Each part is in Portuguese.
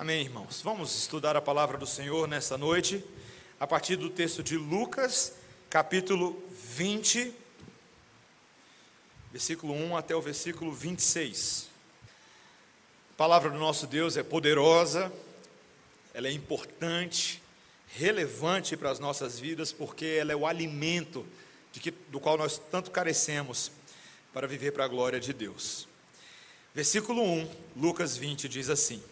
Amém, irmãos. Vamos estudar a palavra do Senhor nessa noite, a partir do texto de Lucas, capítulo 20, versículo 1 até o versículo 26. A palavra do nosso Deus é poderosa, ela é importante, relevante para as nossas vidas, porque ela é o alimento que, do qual nós tanto carecemos para viver para a glória de Deus. Versículo 1, Lucas 20 diz assim: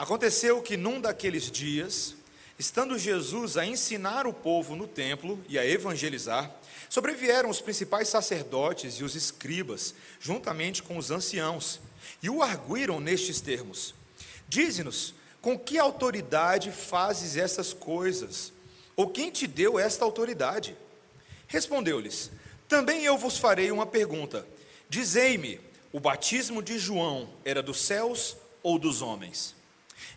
Aconteceu que num daqueles dias, estando Jesus a ensinar o povo no templo e a evangelizar, sobrevieram os principais sacerdotes e os escribas, juntamente com os anciãos, e o arguíram nestes termos: Dize-nos, com que autoridade fazes essas coisas? Ou quem te deu esta autoridade? Respondeu-lhes: Também eu vos farei uma pergunta. Dizei-me, o batismo de João era dos céus ou dos homens?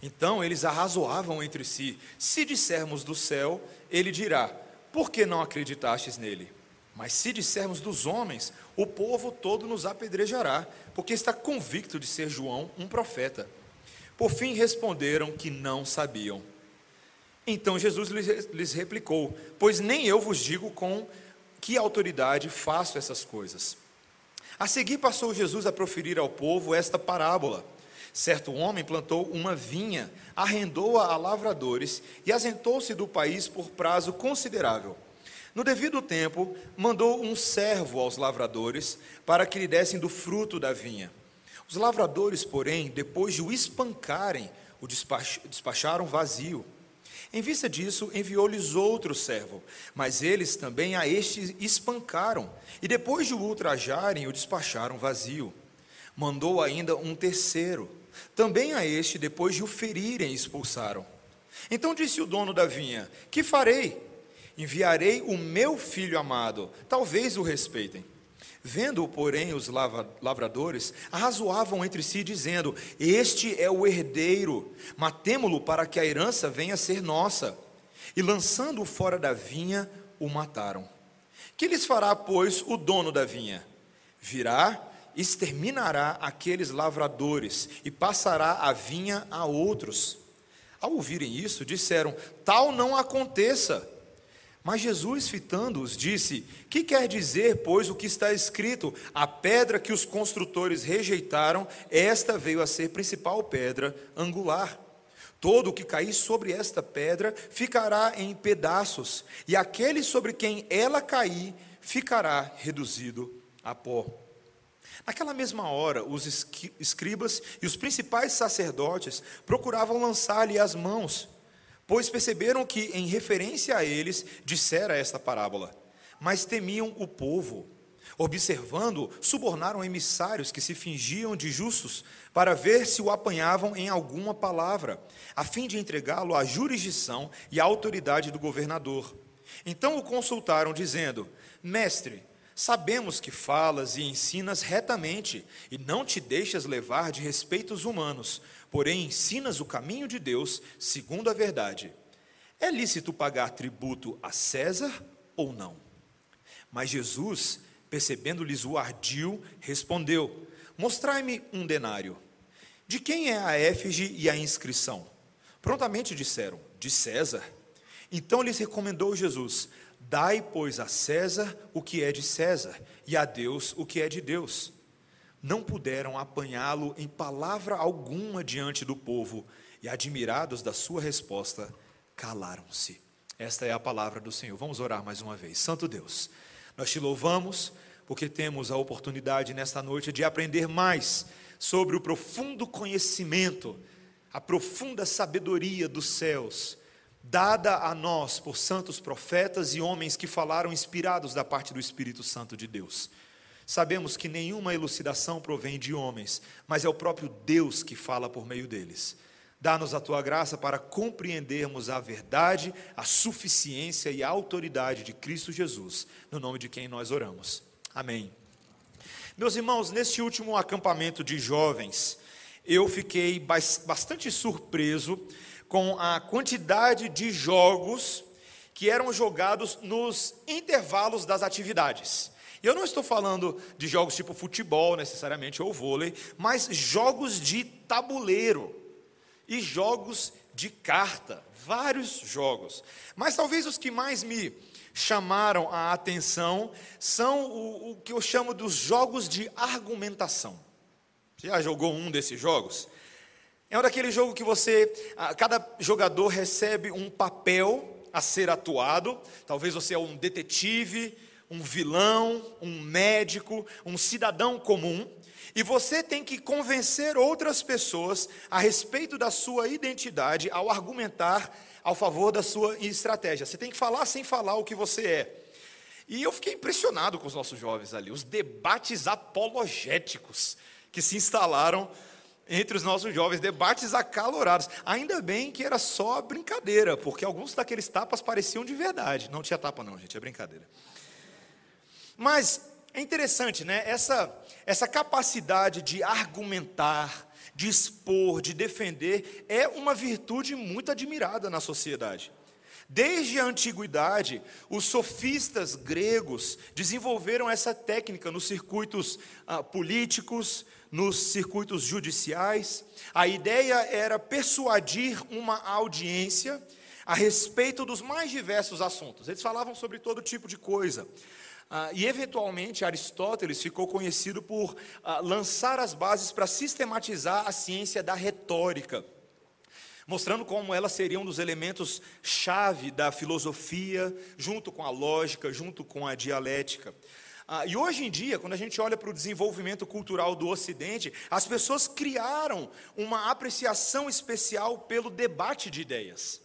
Então eles arrazoavam entre si: se dissermos do céu, ele dirá: por que não acreditastes nele? Mas se dissermos dos homens, o povo todo nos apedrejará, porque está convicto de ser João um profeta. Por fim responderam que não sabiam. Então Jesus lhes replicou: Pois nem eu vos digo com que autoridade faço essas coisas. A seguir passou Jesus a proferir ao povo esta parábola. Certo homem plantou uma vinha, arrendou-a a lavradores e asentou-se do país por prazo considerável. No devido tempo, mandou um servo aos lavradores para que lhe dessem do fruto da vinha. Os lavradores, porém, depois de o espancarem, o despacharam vazio. Em vista disso, enviou-lhes outro servo, mas eles também a este espancaram, e depois de o ultrajarem, o despacharam vazio. Mandou ainda um terceiro. Também a este, depois de o ferirem, expulsaram. Então disse o dono da vinha: Que farei? Enviarei o meu filho amado, talvez o respeitem. Vendo, porém, os lavradores, arrazoavam entre si, dizendo: Este é o herdeiro, matemo-lo para que a herança venha a ser nossa. E lançando-o fora da vinha, o mataram. Que lhes fará, pois, o dono da vinha? Virá exterminará aqueles lavradores e passará a vinha a outros. Ao ouvirem isso, disseram: Tal não aconteça. Mas Jesus, fitando-os, disse: Que quer dizer, pois, o que está escrito? A pedra que os construtores rejeitaram, esta veio a ser principal pedra angular. Todo o que cair sobre esta pedra ficará em pedaços, e aquele sobre quem ela cair ficará reduzido a pó. Naquela mesma hora, os escribas e os principais sacerdotes procuravam lançar-lhe as mãos, pois perceberam que, em referência a eles, dissera esta parábola. Mas temiam o povo. Observando, subornaram emissários que se fingiam de justos para ver se o apanhavam em alguma palavra, a fim de entregá-lo à jurisdição e à autoridade do governador. Então o consultaram, dizendo: Mestre, Sabemos que falas e ensinas retamente, e não te deixas levar de respeitos humanos, porém ensinas o caminho de Deus segundo a verdade. É lícito pagar tributo a César ou não? Mas Jesus, percebendo-lhes o ardil, respondeu: Mostrai-me um denário. De quem é a éfige e a inscrição? Prontamente disseram: De César. Então lhes recomendou Jesus: Dai, pois, a César o que é de César, e a Deus o que é de Deus. Não puderam apanhá-lo em palavra alguma diante do povo, e, admirados da sua resposta, calaram-se. Esta é a palavra do Senhor. Vamos orar mais uma vez. Santo Deus, nós te louvamos porque temos a oportunidade nesta noite de aprender mais sobre o profundo conhecimento, a profunda sabedoria dos céus dada a nós por santos profetas e homens que falaram inspirados da parte do Espírito Santo de Deus. Sabemos que nenhuma elucidação provém de homens, mas é o próprio Deus que fala por meio deles. Dá-nos a tua graça para compreendermos a verdade, a suficiência e a autoridade de Cristo Jesus, no nome de quem nós oramos. Amém. Meus irmãos, neste último acampamento de jovens, eu fiquei bastante surpreso com a quantidade de jogos que eram jogados nos intervalos das atividades. Eu não estou falando de jogos tipo futebol necessariamente ou vôlei, mas jogos de tabuleiro. e jogos de carta, vários jogos. Mas talvez os que mais me chamaram a atenção são o, o que eu chamo dos jogos de argumentação. Você já jogou um desses jogos? É um daquele jogo que você, cada jogador recebe um papel a ser atuado. Talvez você é um detetive, um vilão, um médico, um cidadão comum. E você tem que convencer outras pessoas a respeito da sua identidade ao argumentar ao favor da sua estratégia. Você tem que falar sem falar o que você é. E eu fiquei impressionado com os nossos jovens ali, os debates apologéticos que se instalaram entre os nossos jovens, debates acalorados. Ainda bem que era só brincadeira, porque alguns daqueles tapas pareciam de verdade. Não tinha tapa, não, gente, é brincadeira. Mas é interessante, né? Essa, essa capacidade de argumentar, de expor, de defender, é uma virtude muito admirada na sociedade. Desde a antiguidade, os sofistas gregos desenvolveram essa técnica nos circuitos ah, políticos, nos circuitos judiciais. A ideia era persuadir uma audiência a respeito dos mais diversos assuntos. Eles falavam sobre todo tipo de coisa. Ah, e, eventualmente, Aristóteles ficou conhecido por ah, lançar as bases para sistematizar a ciência da retórica, mostrando como ela seria um dos elementos chave da filosofia, junto com a lógica, junto com a dialética. Ah, e hoje em dia, quando a gente olha para o desenvolvimento cultural do Ocidente, as pessoas criaram uma apreciação especial pelo debate de ideias.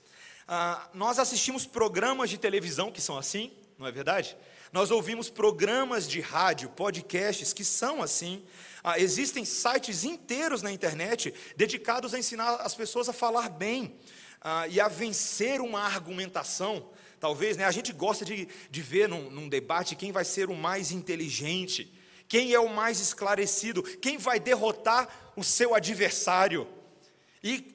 Ah, nós assistimos programas de televisão que são assim, não é verdade? Nós ouvimos programas de rádio, podcasts que são assim. Ah, existem sites inteiros na internet dedicados a ensinar as pessoas a falar bem ah, e a vencer uma argumentação. Talvez, né, a gente gosta de, de ver num, num debate quem vai ser o mais inteligente, quem é o mais esclarecido, quem vai derrotar o seu adversário. E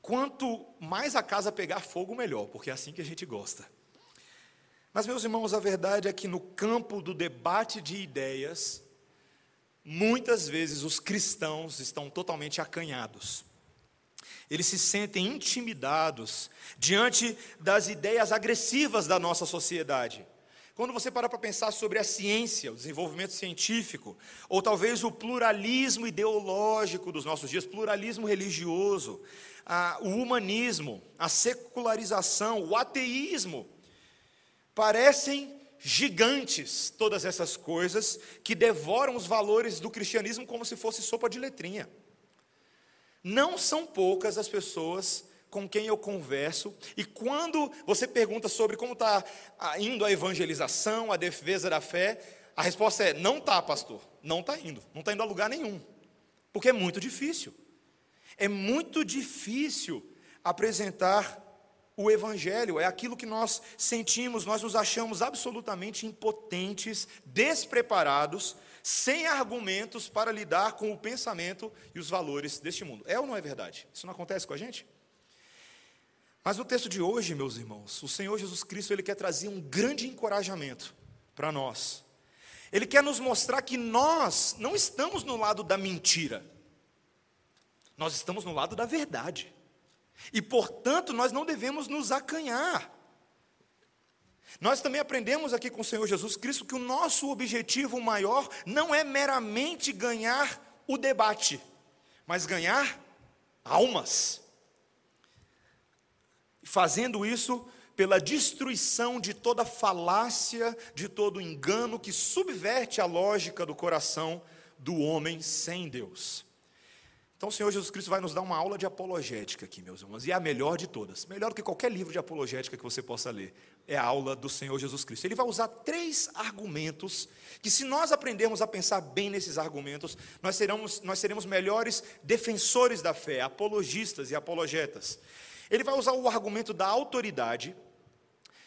quanto mais a casa pegar fogo, melhor, porque é assim que a gente gosta. Mas, meus irmãos, a verdade é que no campo do debate de ideias, muitas vezes os cristãos estão totalmente acanhados eles se sentem intimidados diante das ideias agressivas da nossa sociedade. Quando você para para pensar sobre a ciência, o desenvolvimento científico, ou talvez o pluralismo ideológico dos nossos dias, pluralismo religioso, a, o humanismo, a secularização, o ateísmo, parecem gigantes todas essas coisas que devoram os valores do cristianismo como se fosse sopa de letrinha. Não são poucas as pessoas com quem eu converso, e quando você pergunta sobre como está indo a evangelização, a defesa da fé, a resposta é: não está, pastor, não está indo, não está indo a lugar nenhum, porque é muito difícil. É muito difícil apresentar o Evangelho, é aquilo que nós sentimos, nós nos achamos absolutamente impotentes, despreparados sem argumentos para lidar com o pensamento e os valores deste mundo. É ou não é verdade? Isso não acontece com a gente? Mas no texto de hoje, meus irmãos, o Senhor Jesus Cristo ele quer trazer um grande encorajamento para nós. Ele quer nos mostrar que nós não estamos no lado da mentira. Nós estamos no lado da verdade. E, portanto, nós não devemos nos acanhar. Nós também aprendemos aqui com o Senhor Jesus Cristo que o nosso objetivo maior não é meramente ganhar o debate, mas ganhar almas. Fazendo isso pela destruição de toda falácia, de todo engano que subverte a lógica do coração do homem sem Deus. Então o Senhor Jesus Cristo vai nos dar uma aula de apologética aqui, meus irmãos, e é a melhor de todas, melhor do que qualquer livro de apologética que você possa ler, é a aula do Senhor Jesus Cristo. Ele vai usar três argumentos, que se nós aprendermos a pensar bem nesses argumentos, nós seremos, nós seremos melhores defensores da fé, apologistas e apologetas. Ele vai usar o argumento da autoridade,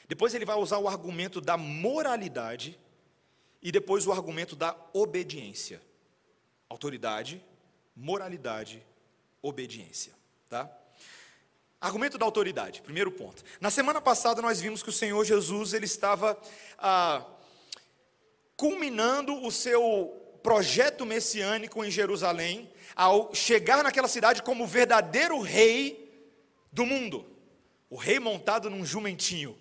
depois ele vai usar o argumento da moralidade, e depois o argumento da obediência. Autoridade, moralidade, obediência, tá? Argumento da autoridade, primeiro ponto. Na semana passada nós vimos que o Senhor Jesus ele estava ah, culminando o seu projeto messiânico em Jerusalém, ao chegar naquela cidade como o verdadeiro rei do mundo. O rei montado num jumentinho,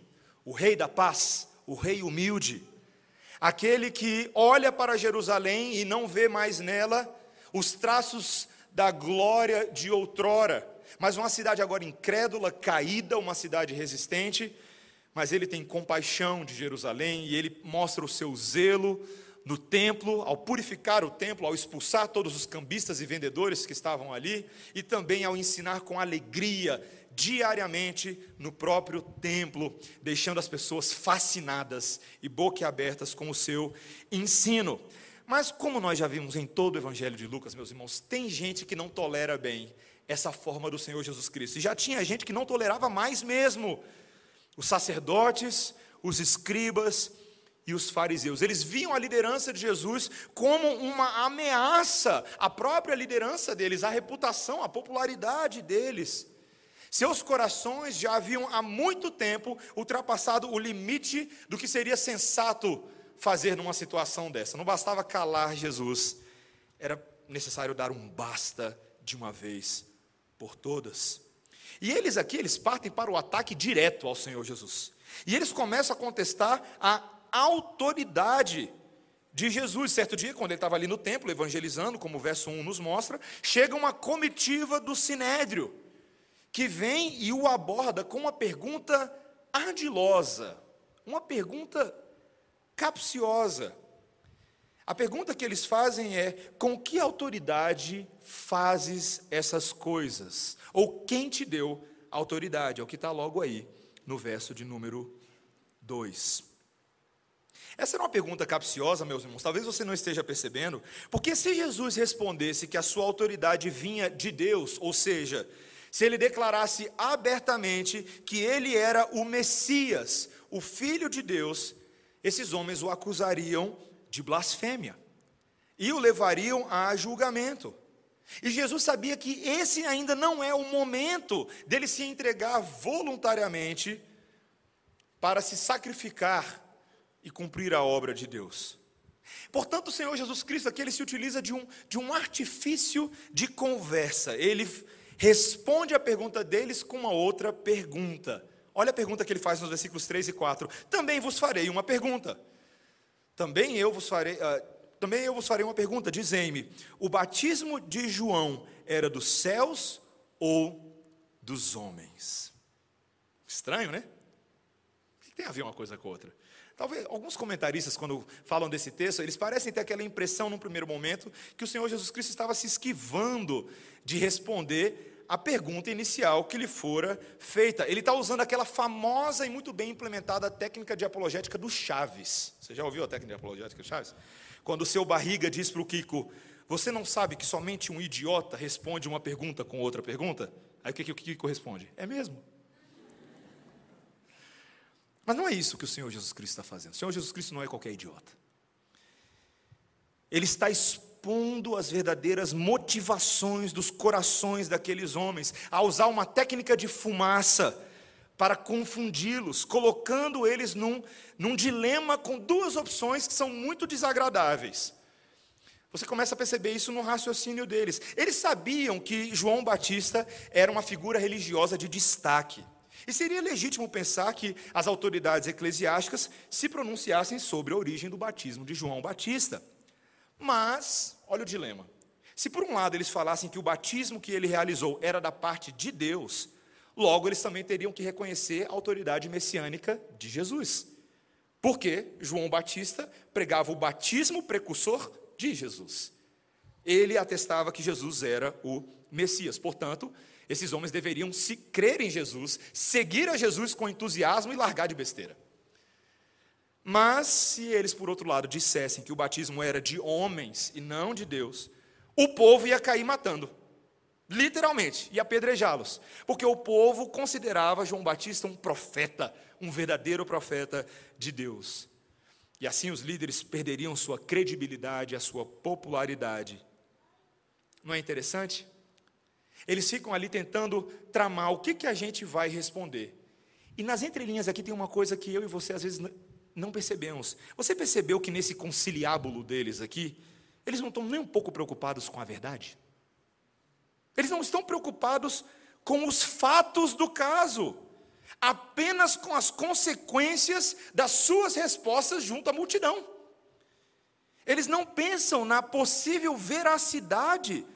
o rei da paz, o rei humilde, aquele que olha para Jerusalém e não vê mais nela os traços da glória de outrora, mas uma cidade agora incrédula, caída, uma cidade resistente, mas ele tem compaixão de Jerusalém e ele mostra o seu zelo no templo, ao purificar o templo, ao expulsar todos os cambistas e vendedores que estavam ali, e também ao ensinar com alegria diariamente no próprio templo, deixando as pessoas fascinadas e boquiabertas com o seu ensino. Mas, como nós já vimos em todo o Evangelho de Lucas, meus irmãos, tem gente que não tolera bem essa forma do Senhor Jesus Cristo. E já tinha gente que não tolerava mais mesmo. Os sacerdotes, os escribas e os fariseus. Eles viam a liderança de Jesus como uma ameaça à própria liderança deles, à reputação, à popularidade deles. Seus corações já haviam há muito tempo ultrapassado o limite do que seria sensato fazer numa situação dessa. Não bastava calar Jesus, era necessário dar um basta de uma vez por todas. E eles aqui, eles partem para o ataque direto ao Senhor Jesus. E eles começam a contestar a autoridade de Jesus. Certo dia, quando ele estava ali no templo evangelizando, como o verso 1 nos mostra, chega uma comitiva do sinédrio que vem e o aborda com uma pergunta ardilosa, uma pergunta capciosa. A pergunta que eles fazem é: com que autoridade fazes essas coisas? Ou quem te deu autoridade? É o que está logo aí no verso de número 2. Essa era uma pergunta capciosa, meus irmãos, talvez você não esteja percebendo, porque se Jesus respondesse que a sua autoridade vinha de Deus, ou seja, se ele declarasse abertamente que ele era o Messias, o Filho de Deus, esses homens o acusariam de blasfêmia e o levariam a julgamento. E Jesus sabia que esse ainda não é o momento dele se entregar voluntariamente para se sacrificar e cumprir a obra de Deus. Portanto, o Senhor Jesus Cristo aqui ele se utiliza de um, de um artifício de conversa. Ele responde a pergunta deles com uma outra pergunta. Olha a pergunta que ele faz nos versículos 3 e 4. Também vos farei uma pergunta. Também eu vos farei, uh, também eu vos farei uma pergunta. Dizei-me: o batismo de João era dos céus ou dos homens? Estranho, né? O que tem a ver uma coisa com a outra? Talvez alguns comentaristas, quando falam desse texto, eles parecem ter aquela impressão, num primeiro momento, que o Senhor Jesus Cristo estava se esquivando de responder a pergunta inicial que lhe fora feita. Ele está usando aquela famosa e muito bem implementada técnica de apologética do Chaves. Você já ouviu a técnica de apologética do Chaves? Quando o seu barriga diz para o Kiko: Você não sabe que somente um idiota responde uma pergunta com outra pergunta? Aí o que, que o Kiko responde? É mesmo. Mas não é isso que o Senhor Jesus Cristo está fazendo. O Senhor Jesus Cristo não é qualquer idiota. Ele está expondo expondo as verdadeiras motivações dos corações daqueles homens, a usar uma técnica de fumaça para confundi-los, colocando eles num, num dilema com duas opções que são muito desagradáveis. Você começa a perceber isso no raciocínio deles. Eles sabiam que João Batista era uma figura religiosa de destaque. E seria legítimo pensar que as autoridades eclesiásticas se pronunciassem sobre a origem do batismo de João Batista. Mas, olha o dilema. Se por um lado eles falassem que o batismo que ele realizou era da parte de Deus, logo eles também teriam que reconhecer a autoridade messiânica de Jesus. Porque João Batista pregava o batismo precursor de Jesus. Ele atestava que Jesus era o Messias. Portanto, esses homens deveriam se crer em Jesus, seguir a Jesus com entusiasmo e largar de besteira. Mas se eles, por outro lado, dissessem que o batismo era de homens e não de Deus, o povo ia cair matando. Literalmente, ia apedrejá-los. Porque o povo considerava João Batista um profeta, um verdadeiro profeta de Deus. E assim os líderes perderiam sua credibilidade, a sua popularidade. Não é interessante? Eles ficam ali tentando tramar o que, que a gente vai responder. E nas entrelinhas aqui tem uma coisa que eu e você às vezes não percebemos. Você percebeu que nesse conciliábulo deles aqui, eles não estão nem um pouco preocupados com a verdade. Eles não estão preocupados com os fatos do caso, apenas com as consequências das suas respostas junto à multidão. Eles não pensam na possível veracidade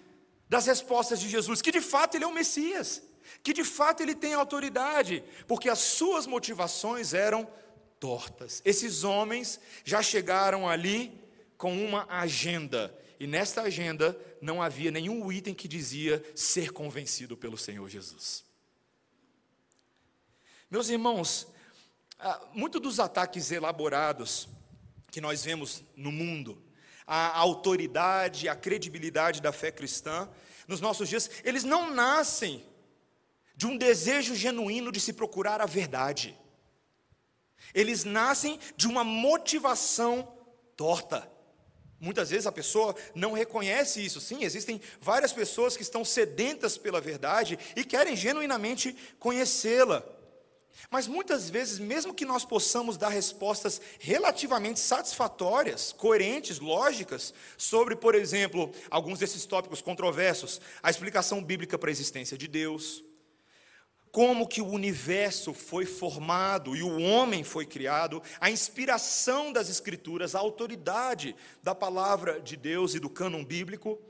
das respostas de Jesus, que de fato ele é o Messias, que de fato ele tem autoridade, porque as suas motivações eram tortas. Esses homens já chegaram ali com uma agenda, e nesta agenda não havia nenhum item que dizia ser convencido pelo Senhor Jesus. Meus irmãos, ah, muitos dos ataques elaborados que nós vemos no mundo, a autoridade, a credibilidade da fé cristã, nos nossos dias, eles não nascem de um desejo genuíno de se procurar a verdade. Eles nascem de uma motivação torta. Muitas vezes a pessoa não reconhece isso. Sim, existem várias pessoas que estão sedentas pela verdade e querem genuinamente conhecê-la. Mas muitas vezes, mesmo que nós possamos dar respostas relativamente satisfatórias, coerentes, lógicas, sobre, por exemplo, alguns desses tópicos controversos, a explicação bíblica para a existência de Deus, como que o universo foi formado e o homem foi criado, a inspiração das escrituras, a autoridade da palavra de Deus e do cânon bíblico,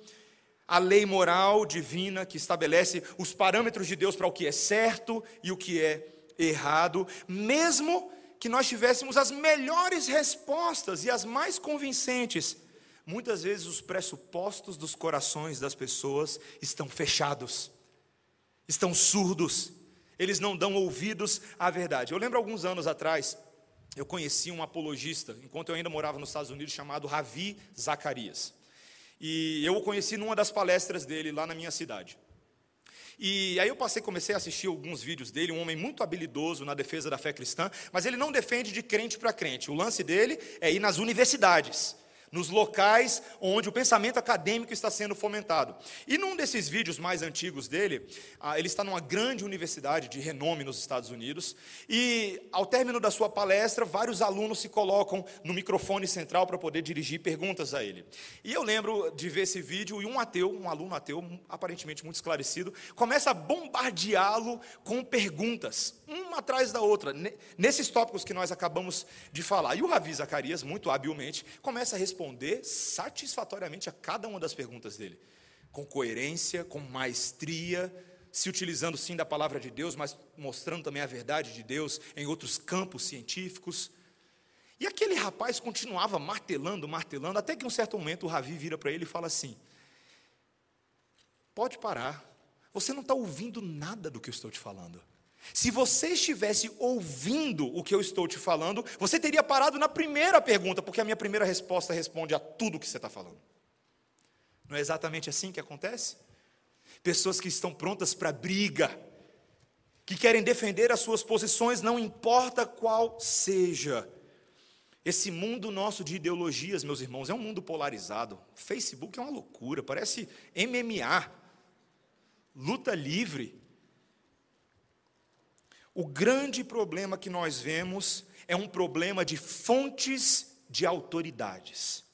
a lei moral divina que estabelece os parâmetros de Deus para o que é certo e o que é errado, mesmo que nós tivéssemos as melhores respostas e as mais convincentes, muitas vezes os pressupostos dos corações das pessoas estão fechados, estão surdos, eles não dão ouvidos à verdade. Eu lembro alguns anos atrás, eu conheci um apologista, enquanto eu ainda morava nos Estados Unidos, chamado Ravi Zacarias. E eu o conheci numa das palestras dele lá na minha cidade. E aí eu passei, comecei a assistir alguns vídeos dele, um homem muito habilidoso na defesa da fé cristã, mas ele não defende de crente para crente. O lance dele é ir nas universidades nos locais onde o pensamento acadêmico está sendo fomentado. E num desses vídeos mais antigos dele, ah, ele está numa grande universidade de renome nos Estados Unidos, e ao término da sua palestra, vários alunos se colocam no microfone central para poder dirigir perguntas a ele. E eu lembro de ver esse vídeo e um ateu, um aluno ateu, aparentemente muito esclarecido, começa a bombardeá-lo com perguntas, uma atrás da outra, nesses tópicos que nós acabamos de falar. E o Ravi Zacarias, muito habilmente, começa a responder responder satisfatoriamente a cada uma das perguntas dele, com coerência, com maestria, se utilizando sim da palavra de Deus, mas mostrando também a verdade de Deus em outros campos científicos. E aquele rapaz continuava martelando, martelando, até que em um certo momento o Ravi vira para ele e fala assim: Pode parar, você não está ouvindo nada do que eu estou te falando. Se você estivesse ouvindo o que eu estou te falando, você teria parado na primeira pergunta, porque a minha primeira resposta responde a tudo que você está falando. Não é exatamente assim que acontece? Pessoas que estão prontas para briga, que querem defender as suas posições, não importa qual seja. Esse mundo nosso de ideologias, meus irmãos, é um mundo polarizado. Facebook é uma loucura, parece MMA, luta livre. O grande problema que nós vemos é um problema de fontes de autoridades.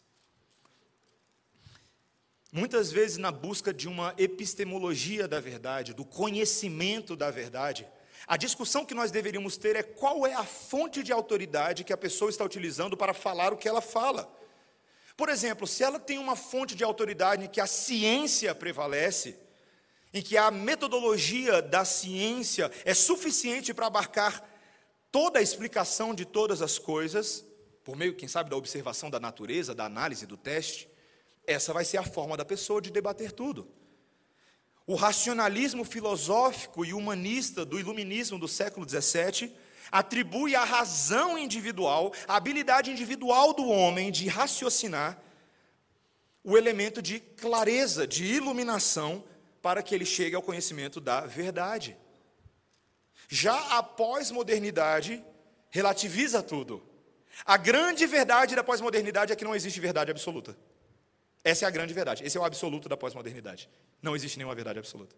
Muitas vezes, na busca de uma epistemologia da verdade, do conhecimento da verdade, a discussão que nós deveríamos ter é qual é a fonte de autoridade que a pessoa está utilizando para falar o que ela fala. Por exemplo, se ela tem uma fonte de autoridade em que a ciência prevalece, em que a metodologia da ciência é suficiente para abarcar toda a explicação de todas as coisas, por meio, quem sabe, da observação da natureza, da análise, do teste, essa vai ser a forma da pessoa de debater tudo. O racionalismo filosófico e humanista do iluminismo do século XVII atribui à razão individual, à habilidade individual do homem de raciocinar, o elemento de clareza, de iluminação para que ele chegue ao conhecimento da verdade. Já a pós-modernidade relativiza tudo. A grande verdade da pós-modernidade é que não existe verdade absoluta. Essa é a grande verdade. Esse é o absoluto da pós-modernidade. Não existe nenhuma verdade absoluta.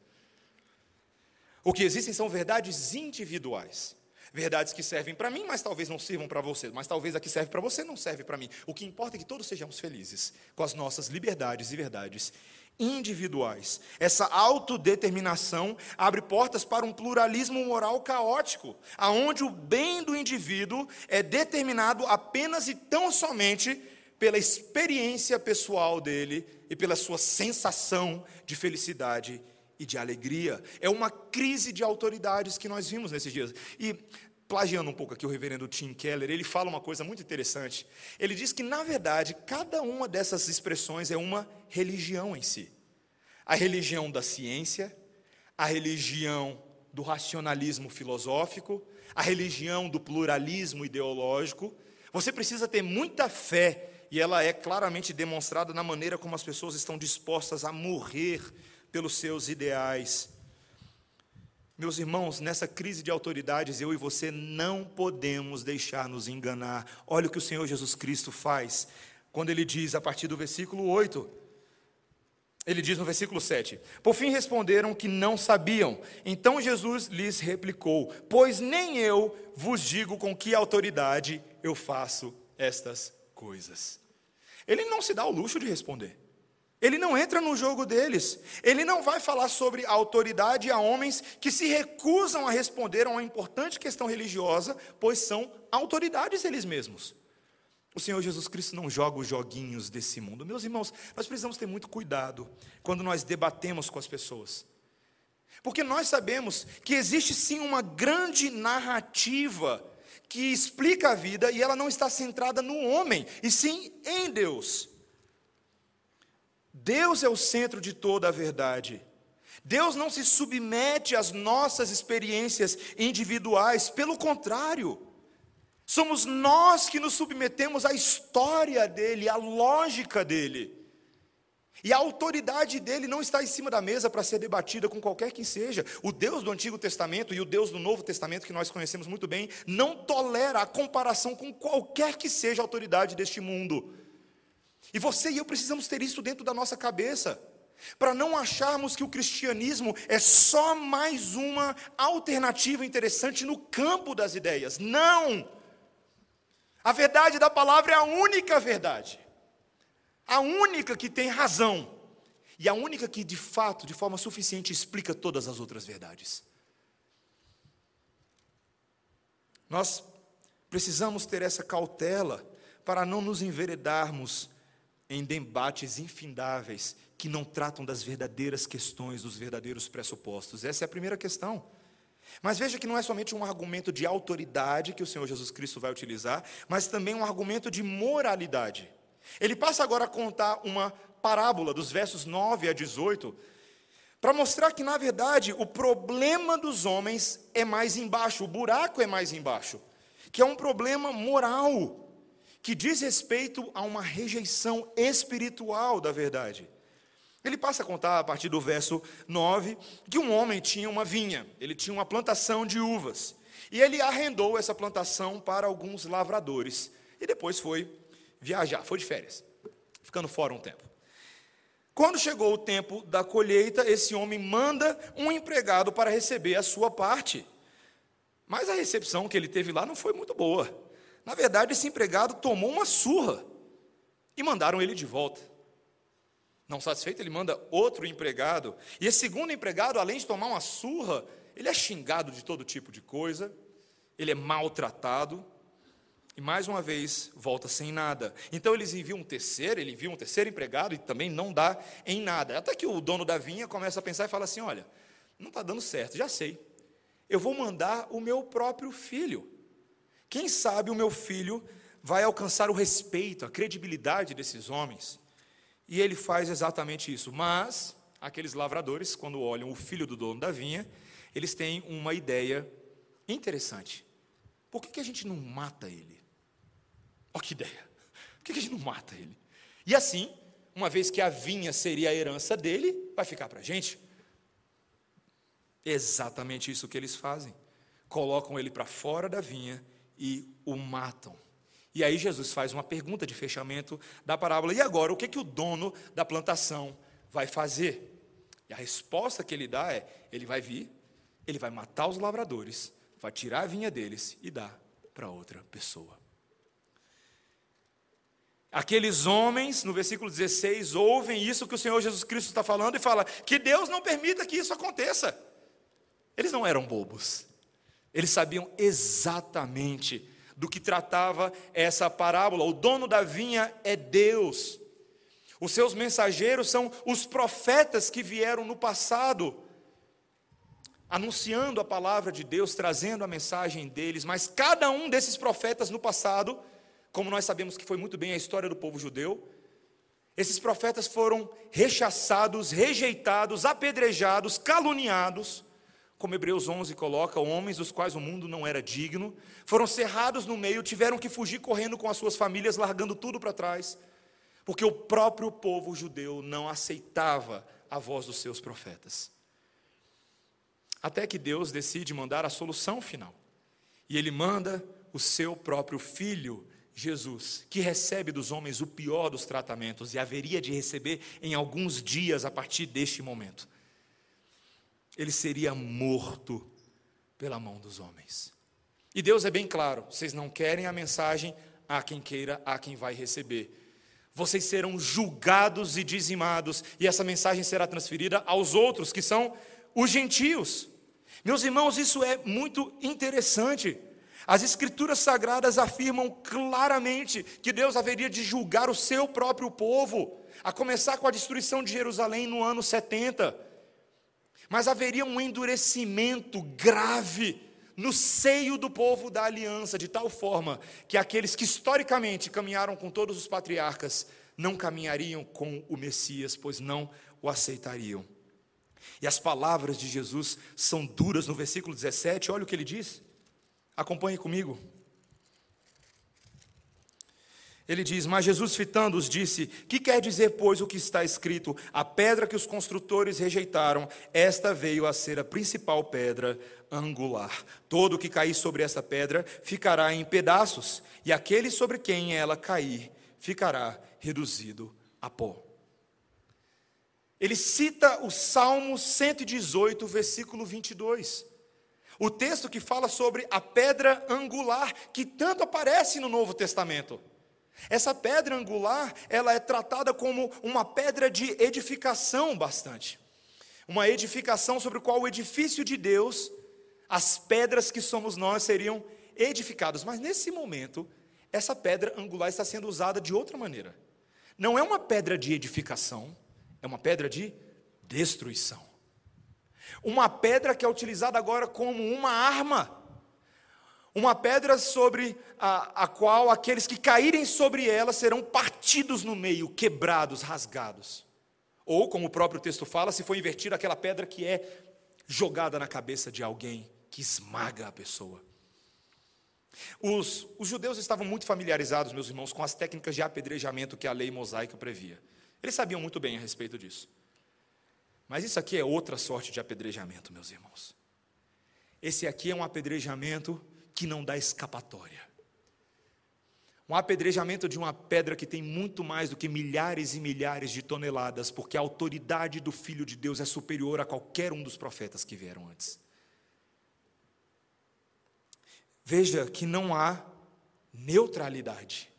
O que existem são verdades individuais. Verdades que servem para mim, mas talvez não sirvam para você, mas talvez a que serve para você não serve para mim. O que importa é que todos sejamos felizes com as nossas liberdades e verdades individuais. Essa autodeterminação abre portas para um pluralismo moral caótico, aonde o bem do indivíduo é determinado apenas e tão somente pela experiência pessoal dele e pela sua sensação de felicidade e de alegria. É uma crise de autoridades que nós vimos nesses dias. E plagiando um pouco aqui o reverendo Tim Keller, ele fala uma coisa muito interessante. Ele diz que, na verdade, cada uma dessas expressões é uma religião em si. A religião da ciência, a religião do racionalismo filosófico, a religião do pluralismo ideológico. Você precisa ter muita fé, e ela é claramente demonstrada na maneira como as pessoas estão dispostas a morrer pelos seus ideais. Meus irmãos, nessa crise de autoridades, eu e você não podemos deixar nos enganar. Olha o que o Senhor Jesus Cristo faz, quando ele diz, a partir do versículo 8, ele diz no versículo 7: Por fim responderam que não sabiam. Então Jesus lhes replicou: Pois nem eu vos digo com que autoridade eu faço estas coisas. Ele não se dá o luxo de responder. Ele não entra no jogo deles. Ele não vai falar sobre autoridade a homens que se recusam a responder a uma importante questão religiosa, pois são autoridades eles mesmos. O Senhor Jesus Cristo não joga os joguinhos desse mundo. Meus irmãos, nós precisamos ter muito cuidado quando nós debatemos com as pessoas. Porque nós sabemos que existe sim uma grande narrativa que explica a vida e ela não está centrada no homem, e sim em Deus. Deus é o centro de toda a verdade. Deus não se submete às nossas experiências individuais, pelo contrário, somos nós que nos submetemos à história dele, à lógica dele. E a autoridade dele não está em cima da mesa para ser debatida com qualquer que seja. O Deus do Antigo Testamento e o Deus do Novo Testamento, que nós conhecemos muito bem, não tolera a comparação com qualquer que seja a autoridade deste mundo. E você e eu precisamos ter isso dentro da nossa cabeça, para não acharmos que o cristianismo é só mais uma alternativa interessante no campo das ideias. Não! A verdade da palavra é a única verdade, a única que tem razão, e a única que de fato, de forma suficiente, explica todas as outras verdades. Nós precisamos ter essa cautela para não nos enveredarmos em debates infindáveis que não tratam das verdadeiras questões, dos verdadeiros pressupostos. Essa é a primeira questão. Mas veja que não é somente um argumento de autoridade que o Senhor Jesus Cristo vai utilizar, mas também um argumento de moralidade. Ele passa agora a contar uma parábola dos versos 9 a 18, para mostrar que, na verdade, o problema dos homens é mais embaixo, o buraco é mais embaixo, que é um problema moral que diz respeito a uma rejeição espiritual da verdade. Ele passa a contar, a partir do verso 9, que um homem tinha uma vinha, ele tinha uma plantação de uvas, e ele arrendou essa plantação para alguns lavradores, e depois foi viajar, foi de férias, ficando fora um tempo. Quando chegou o tempo da colheita, esse homem manda um empregado para receber a sua parte. Mas a recepção que ele teve lá não foi muito boa. Na verdade, esse empregado tomou uma surra e mandaram ele de volta. Não satisfeito, ele manda outro empregado. E esse segundo empregado, além de tomar uma surra, ele é xingado de todo tipo de coisa, ele é maltratado. E mais uma vez, volta sem nada. Então eles enviam um terceiro, ele envia um terceiro empregado e também não dá em nada. Até que o dono da vinha começa a pensar e fala assim: olha, não está dando certo, já sei. Eu vou mandar o meu próprio filho. Quem sabe o meu filho vai alcançar o respeito, a credibilidade desses homens. E ele faz exatamente isso. Mas aqueles lavradores, quando olham o filho do dono da vinha, eles têm uma ideia interessante. Por que, que a gente não mata ele? Olha que ideia. Por que, que a gente não mata ele? E assim, uma vez que a vinha seria a herança dele, vai ficar para a gente. Exatamente isso que eles fazem. Colocam ele para fora da vinha e o matam. E aí Jesus faz uma pergunta de fechamento da parábola. E agora, o que, que o dono da plantação vai fazer? E a resposta que ele dá é: ele vai vir, ele vai matar os lavradores, vai tirar a vinha deles e dar para outra pessoa. Aqueles homens, no versículo 16, ouvem isso que o Senhor Jesus Cristo está falando e fala que Deus não permita que isso aconteça. Eles não eram bobos. Eles sabiam exatamente do que tratava essa parábola. O dono da vinha é Deus. Os seus mensageiros são os profetas que vieram no passado, anunciando a palavra de Deus, trazendo a mensagem deles. Mas cada um desses profetas no passado como nós sabemos que foi muito bem a história do povo judeu, esses profetas foram rechaçados, rejeitados, apedrejados, caluniados, como Hebreus 11 coloca, homens dos quais o mundo não era digno, foram cerrados no meio, tiveram que fugir correndo com as suas famílias, largando tudo para trás, porque o próprio povo judeu não aceitava a voz dos seus profetas. Até que Deus decide mandar a solução final. E ele manda o seu próprio filho Jesus, que recebe dos homens o pior dos tratamentos e haveria de receber em alguns dias a partir deste momento, ele seria morto pela mão dos homens. E Deus é bem claro: vocês não querem a mensagem, a quem queira, a quem vai receber. Vocês serão julgados e dizimados, e essa mensagem será transferida aos outros, que são os gentios. Meus irmãos, isso é muito interessante. As Escrituras Sagradas afirmam claramente que Deus haveria de julgar o seu próprio povo, a começar com a destruição de Jerusalém no ano 70. Mas haveria um endurecimento grave no seio do povo da aliança, de tal forma que aqueles que historicamente caminharam com todos os patriarcas não caminhariam com o Messias, pois não o aceitariam. E as palavras de Jesus são duras no versículo 17, olha o que ele diz. Acompanhe comigo. Ele diz: Mas Jesus, fitando-os, disse: Que quer dizer, pois, o que está escrito? A pedra que os construtores rejeitaram, esta veio a ser a principal pedra angular. Todo o que cair sobre esta pedra ficará em pedaços, e aquele sobre quem ela cair ficará reduzido a pó. Ele cita o Salmo 118, versículo 22. O texto que fala sobre a pedra angular, que tanto aparece no Novo Testamento. Essa pedra angular, ela é tratada como uma pedra de edificação bastante. Uma edificação sobre qual o edifício de Deus, as pedras que somos nós seriam edificadas. Mas nesse momento, essa pedra angular está sendo usada de outra maneira. Não é uma pedra de edificação, é uma pedra de destruição. Uma pedra que é utilizada agora como uma arma. Uma pedra sobre a, a qual aqueles que caírem sobre ela serão partidos no meio, quebrados, rasgados. Ou, como o próprio texto fala, se for invertida, aquela pedra que é jogada na cabeça de alguém, que esmaga a pessoa. Os, os, judeus estavam muito familiarizados, meus irmãos, com as técnicas de apedrejamento que a lei mosaica previa. Eles sabiam muito bem a respeito disso. Mas isso aqui é outra sorte de apedrejamento, meus irmãos. Esse aqui é um apedrejamento que não dá escapatória. Um apedrejamento de uma pedra que tem muito mais do que milhares e milhares de toneladas, porque a autoridade do Filho de Deus é superior a qualquer um dos profetas que vieram antes. Veja que não há neutralidade.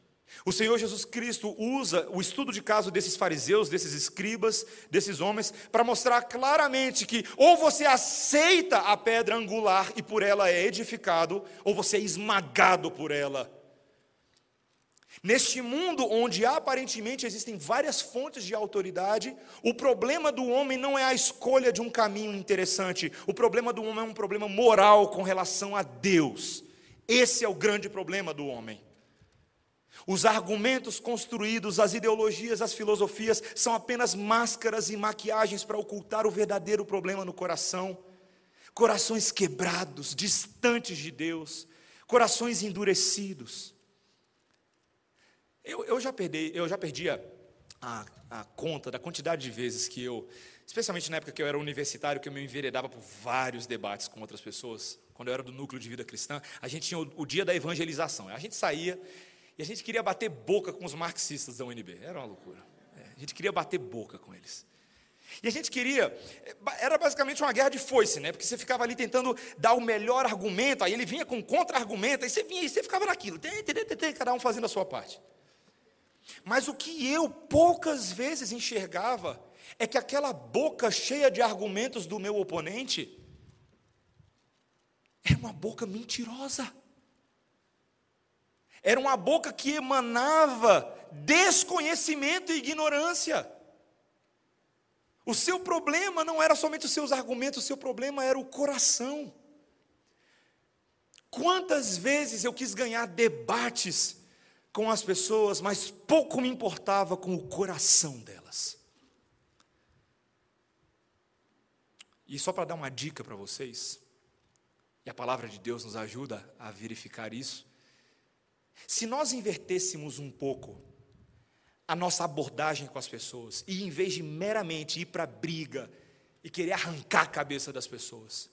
O Senhor Jesus Cristo usa o estudo de caso desses fariseus, desses escribas, desses homens, para mostrar claramente que ou você aceita a pedra angular e por ela é edificado, ou você é esmagado por ela. Neste mundo onde aparentemente existem várias fontes de autoridade, o problema do homem não é a escolha de um caminho interessante, o problema do homem é um problema moral com relação a Deus. Esse é o grande problema do homem. Os argumentos construídos, as ideologias, as filosofias são apenas máscaras e maquiagens para ocultar o verdadeiro problema no coração. Corações quebrados, distantes de Deus, corações endurecidos. Eu, eu já perdi, eu já perdi a, a, a conta da quantidade de vezes que eu, especialmente na época que eu era universitário, que eu me enveredava por vários debates com outras pessoas, quando eu era do núcleo de vida cristã, a gente tinha o, o dia da evangelização. A gente saía e a gente queria bater boca com os marxistas da UNB. Era uma loucura. É, a gente queria bater boca com eles. E a gente queria, era basicamente uma guerra de foice, né? Porque você ficava ali tentando dar o melhor argumento, aí ele vinha com contra-argumento, aí você vinha e você ficava naquilo, cada um fazendo a sua parte. Mas o que eu poucas vezes enxergava é que aquela boca cheia de argumentos do meu oponente era uma boca mentirosa. Era uma boca que emanava desconhecimento e ignorância. O seu problema não era somente os seus argumentos, o seu problema era o coração. Quantas vezes eu quis ganhar debates com as pessoas, mas pouco me importava com o coração delas. E só para dar uma dica para vocês, e a palavra de Deus nos ajuda a verificar isso. Se nós invertêssemos um pouco a nossa abordagem com as pessoas, e em vez de meramente ir para a briga e querer arrancar a cabeça das pessoas,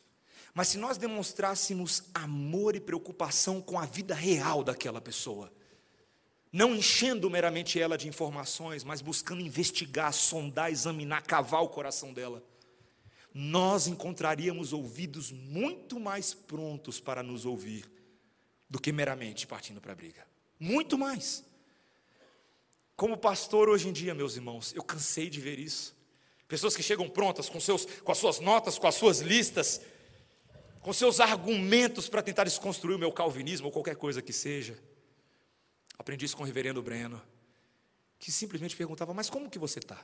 mas se nós demonstrássemos amor e preocupação com a vida real daquela pessoa, não enchendo meramente ela de informações, mas buscando investigar, sondar, examinar, cavar o coração dela, nós encontraríamos ouvidos muito mais prontos para nos ouvir do que meramente partindo para a briga. Muito mais. Como pastor hoje em dia, meus irmãos, eu cansei de ver isso. Pessoas que chegam prontas com, seus, com as suas notas, com as suas listas, com seus argumentos para tentar desconstruir o meu calvinismo ou qualquer coisa que seja. Aprendi isso com o reverendo Breno, que simplesmente perguntava: Mas como que você está?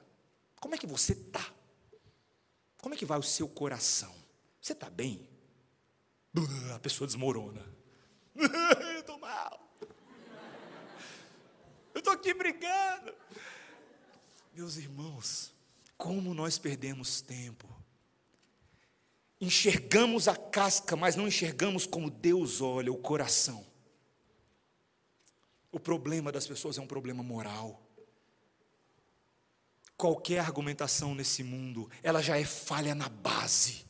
Como é que você está? Como é que vai o seu coração? Você está bem? A pessoa desmorona. Eu estou mal. Eu estou aqui brigando. Meus irmãos, como nós perdemos tempo. Enxergamos a casca, mas não enxergamos como Deus olha o coração. O problema das pessoas é um problema moral qualquer argumentação nesse mundo, ela já é falha na base.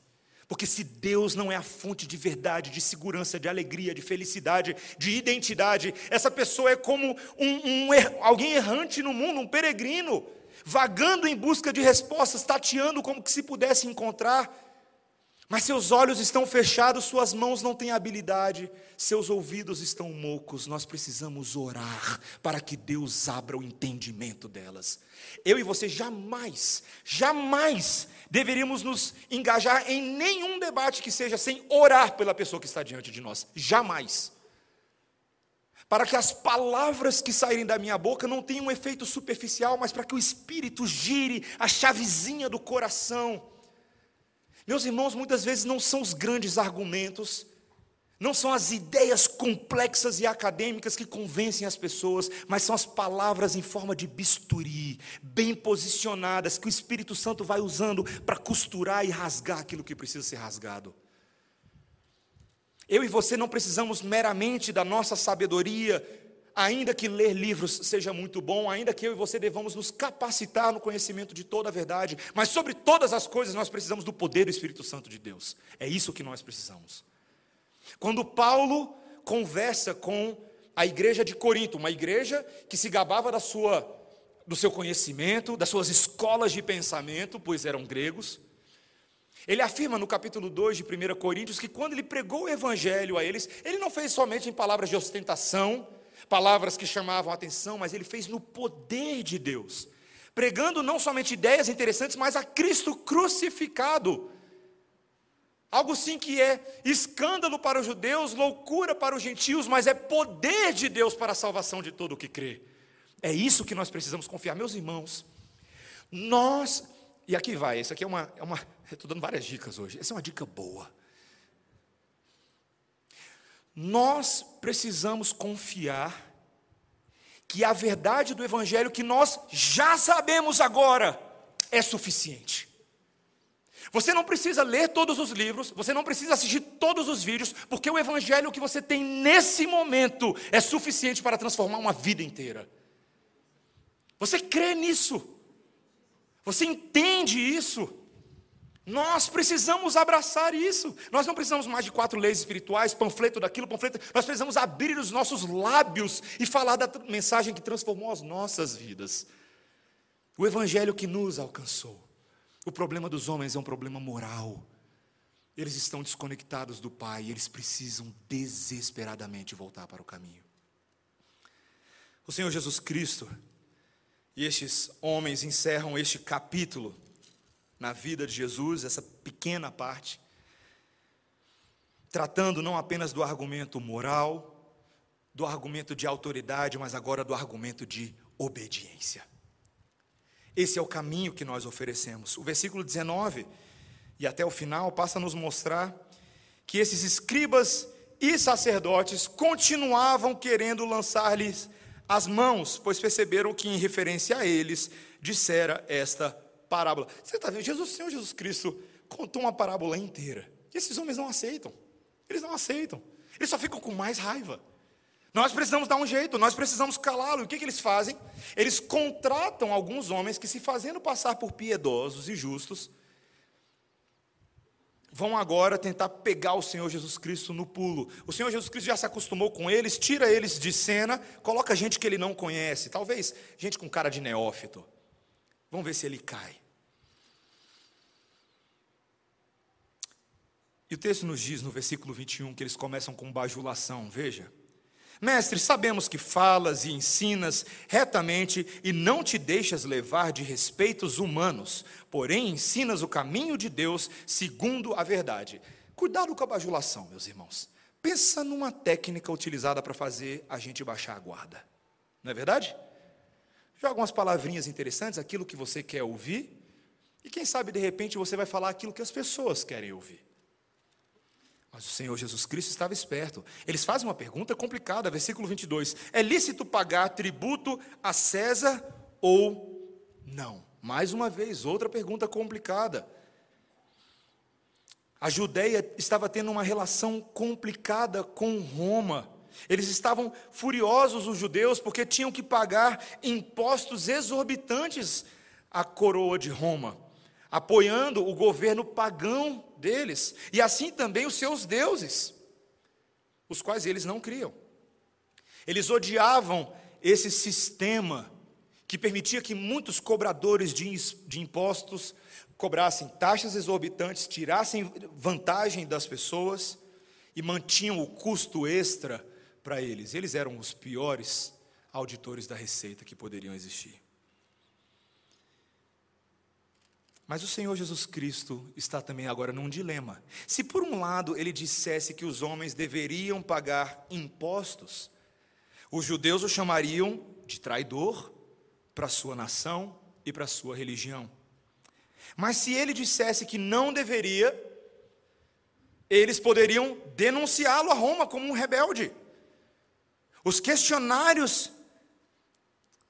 Porque se Deus não é a fonte de verdade, de segurança, de alegria, de felicidade, de identidade, essa pessoa é como um, um, alguém errante no mundo, um peregrino, vagando em busca de respostas, tateando como que se pudesse encontrar. Mas seus olhos estão fechados, suas mãos não têm habilidade, seus ouvidos estão mocos. Nós precisamos orar para que Deus abra o entendimento delas. Eu e você jamais, jamais deveríamos nos engajar em nenhum debate que seja sem orar pela pessoa que está diante de nós. Jamais. Para que as palavras que saírem da minha boca não tenham um efeito superficial, mas para que o Espírito gire a chavezinha do coração meus irmãos, muitas vezes não são os grandes argumentos, não são as ideias complexas e acadêmicas que convencem as pessoas, mas são as palavras em forma de bisturi, bem posicionadas, que o Espírito Santo vai usando para costurar e rasgar aquilo que precisa ser rasgado. Eu e você não precisamos meramente da nossa sabedoria, ainda que ler livros seja muito bom, ainda que eu e você devamos nos capacitar no conhecimento de toda a verdade, mas sobre todas as coisas nós precisamos do poder do Espírito Santo de Deus. É isso que nós precisamos. Quando Paulo conversa com a igreja de Corinto, uma igreja que se gabava da sua do seu conhecimento, das suas escolas de pensamento, pois eram gregos, ele afirma no capítulo 2 de 1 Coríntios que quando ele pregou o evangelho a eles, ele não fez somente em palavras de ostentação, palavras que chamavam a atenção, mas ele fez no poder de Deus, pregando não somente ideias interessantes, mas a Cristo crucificado. Algo sim que é escândalo para os judeus, loucura para os gentios, mas é poder de Deus para a salvação de todo o que crê. É isso que nós precisamos confiar, meus irmãos. Nós, e aqui vai, isso aqui é uma, é uma estou dando várias dicas hoje, essa é uma dica boa. Nós precisamos confiar que a verdade do Evangelho que nós já sabemos agora é suficiente. Você não precisa ler todos os livros, você não precisa assistir todos os vídeos, porque o Evangelho que você tem nesse momento é suficiente para transformar uma vida inteira. Você crê nisso, você entende isso. Nós precisamos abraçar isso. Nós não precisamos mais de quatro leis espirituais, panfleto daquilo, panfleto. Nós precisamos abrir os nossos lábios e falar da mensagem que transformou as nossas vidas. O evangelho que nos alcançou. O problema dos homens é um problema moral. Eles estão desconectados do Pai e eles precisam desesperadamente voltar para o caminho. O Senhor Jesus Cristo e estes homens encerram este capítulo na vida de Jesus, essa pequena parte, tratando não apenas do argumento moral, do argumento de autoridade, mas agora do argumento de obediência. Esse é o caminho que nós oferecemos. O versículo 19 e até o final passa a nos mostrar que esses escribas e sacerdotes continuavam querendo lançar-lhes as mãos, pois perceberam que, em referência a eles, dissera esta parábola. Você está vendo? Jesus, Senhor Jesus Cristo contou uma parábola inteira. E esses homens não aceitam. Eles não aceitam. Eles só ficam com mais raiva. Nós precisamos dar um jeito, nós precisamos calá-lo. O que, que eles fazem? Eles contratam alguns homens que, se fazendo passar por piedosos e justos, vão agora tentar pegar o Senhor Jesus Cristo no pulo. O Senhor Jesus Cristo já se acostumou com eles, tira eles de cena, coloca gente que ele não conhece, talvez gente com cara de neófito. Vamos ver se ele cai. E o texto nos diz no versículo 21 que eles começam com bajulação, veja. Mestre, sabemos que falas e ensinas retamente e não te deixas levar de respeitos humanos, porém ensinas o caminho de Deus segundo a verdade. Cuidado com a bajulação, meus irmãos. Pensa numa técnica utilizada para fazer a gente baixar a guarda. Não é verdade? Joga umas palavrinhas interessantes, aquilo que você quer ouvir, e quem sabe de repente você vai falar aquilo que as pessoas querem ouvir. Mas o Senhor Jesus Cristo estava esperto. Eles fazem uma pergunta complicada, versículo 22. É lícito pagar tributo a César ou não? Mais uma vez, outra pergunta complicada. A Judéia estava tendo uma relação complicada com Roma. Eles estavam furiosos, os judeus, porque tinham que pagar impostos exorbitantes à coroa de Roma, apoiando o governo pagão deles, e assim também os seus deuses, os quais eles não criam. Eles odiavam esse sistema que permitia que muitos cobradores de, impostos cobrassem taxas exorbitantes, tirassem vantagem das pessoas e mantinham o custo extra para eles. Eles eram os piores auditores da receita que poderiam existir. Mas o Senhor Jesus Cristo está também agora num dilema. Se por um lado ele dissesse que os homens deveriam pagar impostos, os judeus o chamariam de traidor para a sua nação e para a sua religião. Mas se ele dissesse que não deveria, eles poderiam denunciá-lo a Roma como um rebelde. Os questionários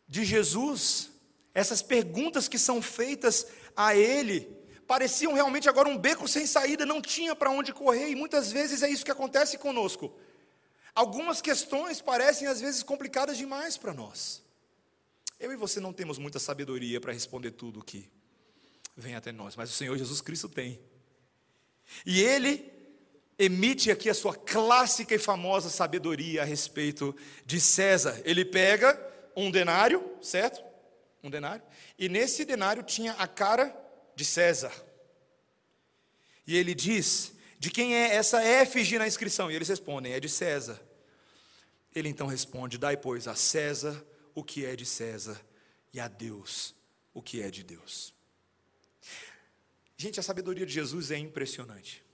de Jesus, essas perguntas que são feitas a ele pareciam realmente agora um beco sem saída, não tinha para onde correr, e muitas vezes é isso que acontece conosco. Algumas questões parecem às vezes complicadas demais para nós. Eu e você não temos muita sabedoria para responder tudo o que vem até nós, mas o Senhor Jesus Cristo tem. E ele emite aqui a sua clássica e famosa sabedoria a respeito de César. Ele pega um denário, certo? Um denário, e nesse denário tinha a cara de César. E ele diz: De quem é essa efígie na inscrição? E eles respondem: É de César. Ele então responde: Dai, pois, a César o que é de César e a Deus o que é de Deus. Gente, a sabedoria de Jesus é impressionante,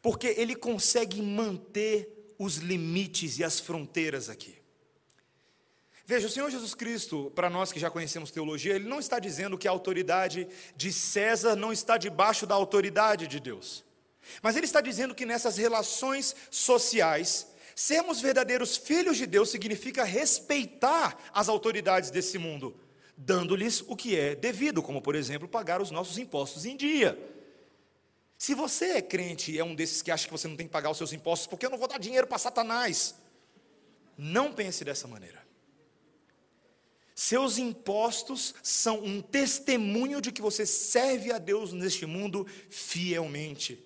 porque ele consegue manter os limites e as fronteiras aqui. Veja, o Senhor Jesus Cristo, para nós que já conhecemos teologia, ele não está dizendo que a autoridade de César não está debaixo da autoridade de Deus. Mas ele está dizendo que nessas relações sociais, sermos verdadeiros filhos de Deus significa respeitar as autoridades desse mundo, dando-lhes o que é devido, como por exemplo, pagar os nossos impostos em dia. Se você é crente e é um desses que acha que você não tem que pagar os seus impostos, porque eu não vou dar dinheiro para Satanás, não pense dessa maneira. Seus impostos são um testemunho de que você serve a Deus neste mundo fielmente.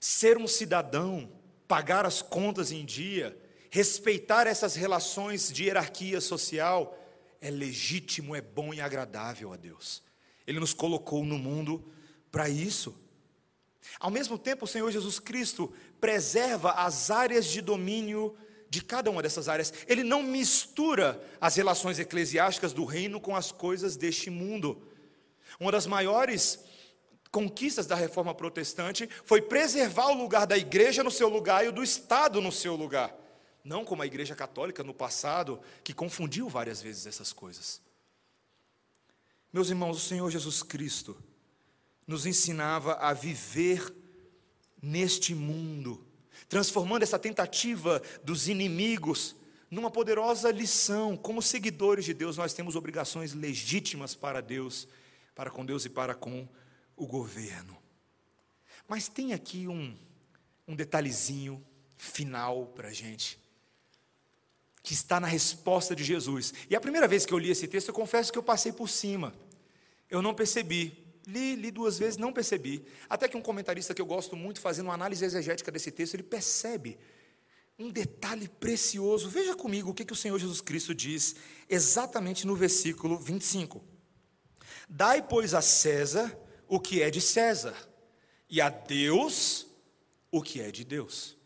Ser um cidadão, pagar as contas em dia, respeitar essas relações de hierarquia social, é legítimo, é bom e agradável a Deus. Ele nos colocou no mundo para isso. Ao mesmo tempo, o Senhor Jesus Cristo preserva as áreas de domínio de cada uma dessas áreas. Ele não mistura as relações eclesiásticas do reino com as coisas deste mundo. Uma das maiores conquistas da reforma protestante foi preservar o lugar da igreja no seu lugar e o do Estado no seu lugar. Não como a igreja católica no passado, que confundiu várias vezes essas coisas. Meus irmãos, o Senhor Jesus Cristo nos ensinava a viver neste mundo, transformando essa tentativa dos inimigos numa poderosa lição. Como seguidores de Deus, nós temos obrigações legítimas para Deus, para com Deus e para com o governo. Mas tem aqui um, um detalhezinho final para a gente, que está na resposta de Jesus. E a primeira vez que eu li esse texto, eu confesso que eu passei por cima, eu não percebi. Li, li duas vezes, não percebi. Até que um comentarista que eu gosto muito, fazendo uma análise exegética desse texto, ele percebe um detalhe precioso. Veja comigo o que, que o Senhor Jesus Cristo diz exatamente no versículo 25. Dai, pois, a César o que é de César, e a Deus o que é de Deus.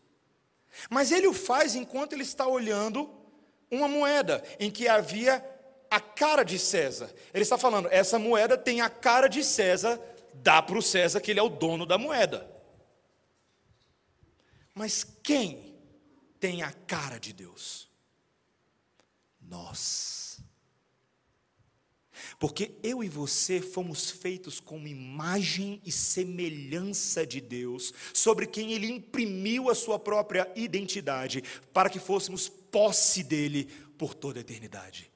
Mas ele o faz enquanto ele está olhando uma moeda em que havia a cara de César. Ele está falando, essa moeda tem a cara de César, dá para o César que ele é o dono da moeda. Mas quem tem a cara de Deus? Nós. Porque eu e você fomos feitos como imagem e semelhança de Deus, sobre quem Ele imprimiu a sua própria identidade, para que fôssemos posse dele por toda a eternidade.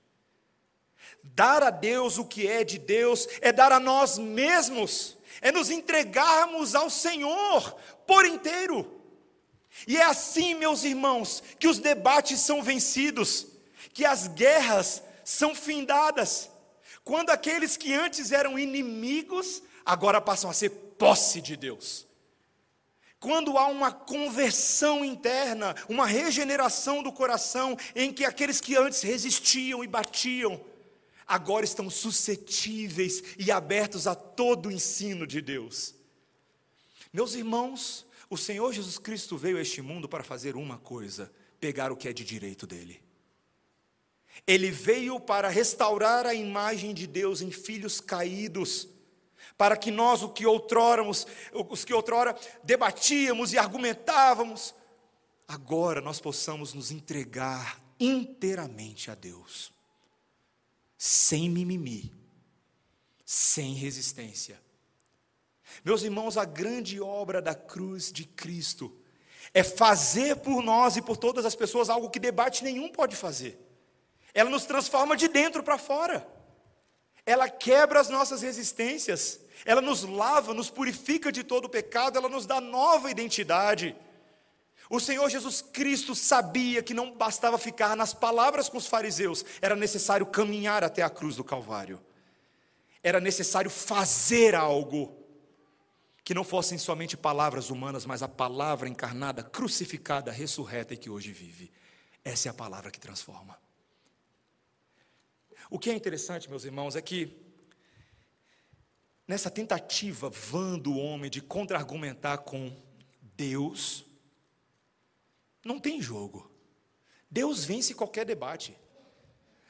Dar a Deus o que é de Deus é dar a nós mesmos, é nos entregarmos ao Senhor por inteiro. E é assim, meus irmãos, que os debates são vencidos, que as guerras são findadas quando aqueles que antes eram inimigos, agora passam a ser posse de Deus. Quando há uma conversão interna, uma regeneração do coração, em que aqueles que antes resistiam e batiam, agora estão suscetíveis e abertos a todo o ensino de Deus. Meus irmãos, o Senhor Jesus Cristo veio a este mundo para fazer uma coisa: pegar o que é de direito dele. Ele veio para restaurar a imagem de Deus em filhos caídos, para que nós, o que os que outrora debatíamos e argumentávamos, agora nós possamos nos entregar inteiramente a Deus, sem mimimi, sem resistência. Meus irmãos, a grande obra da cruz de Cristo é fazer por nós e por todas as pessoas algo que debate nenhum pode fazer ela nos transforma de dentro para fora. Ela quebra as nossas resistências, ela nos lava, nos purifica de todo o pecado, ela nos dá nova identidade. O Senhor Jesus Cristo sabia que não bastava ficar nas palavras com os fariseus, era necessário caminhar até a cruz do Calvário. Era necessário fazer algo que não fossem somente palavras humanas, mas a palavra encarnada, crucificada, ressurreta e que hoje vive. Essa é a palavra que transforma. O que é interessante, meus irmãos, é que nessa tentativa vã do homem de contra-argumentar com Deus, não tem jogo. Deus vence qualquer debate.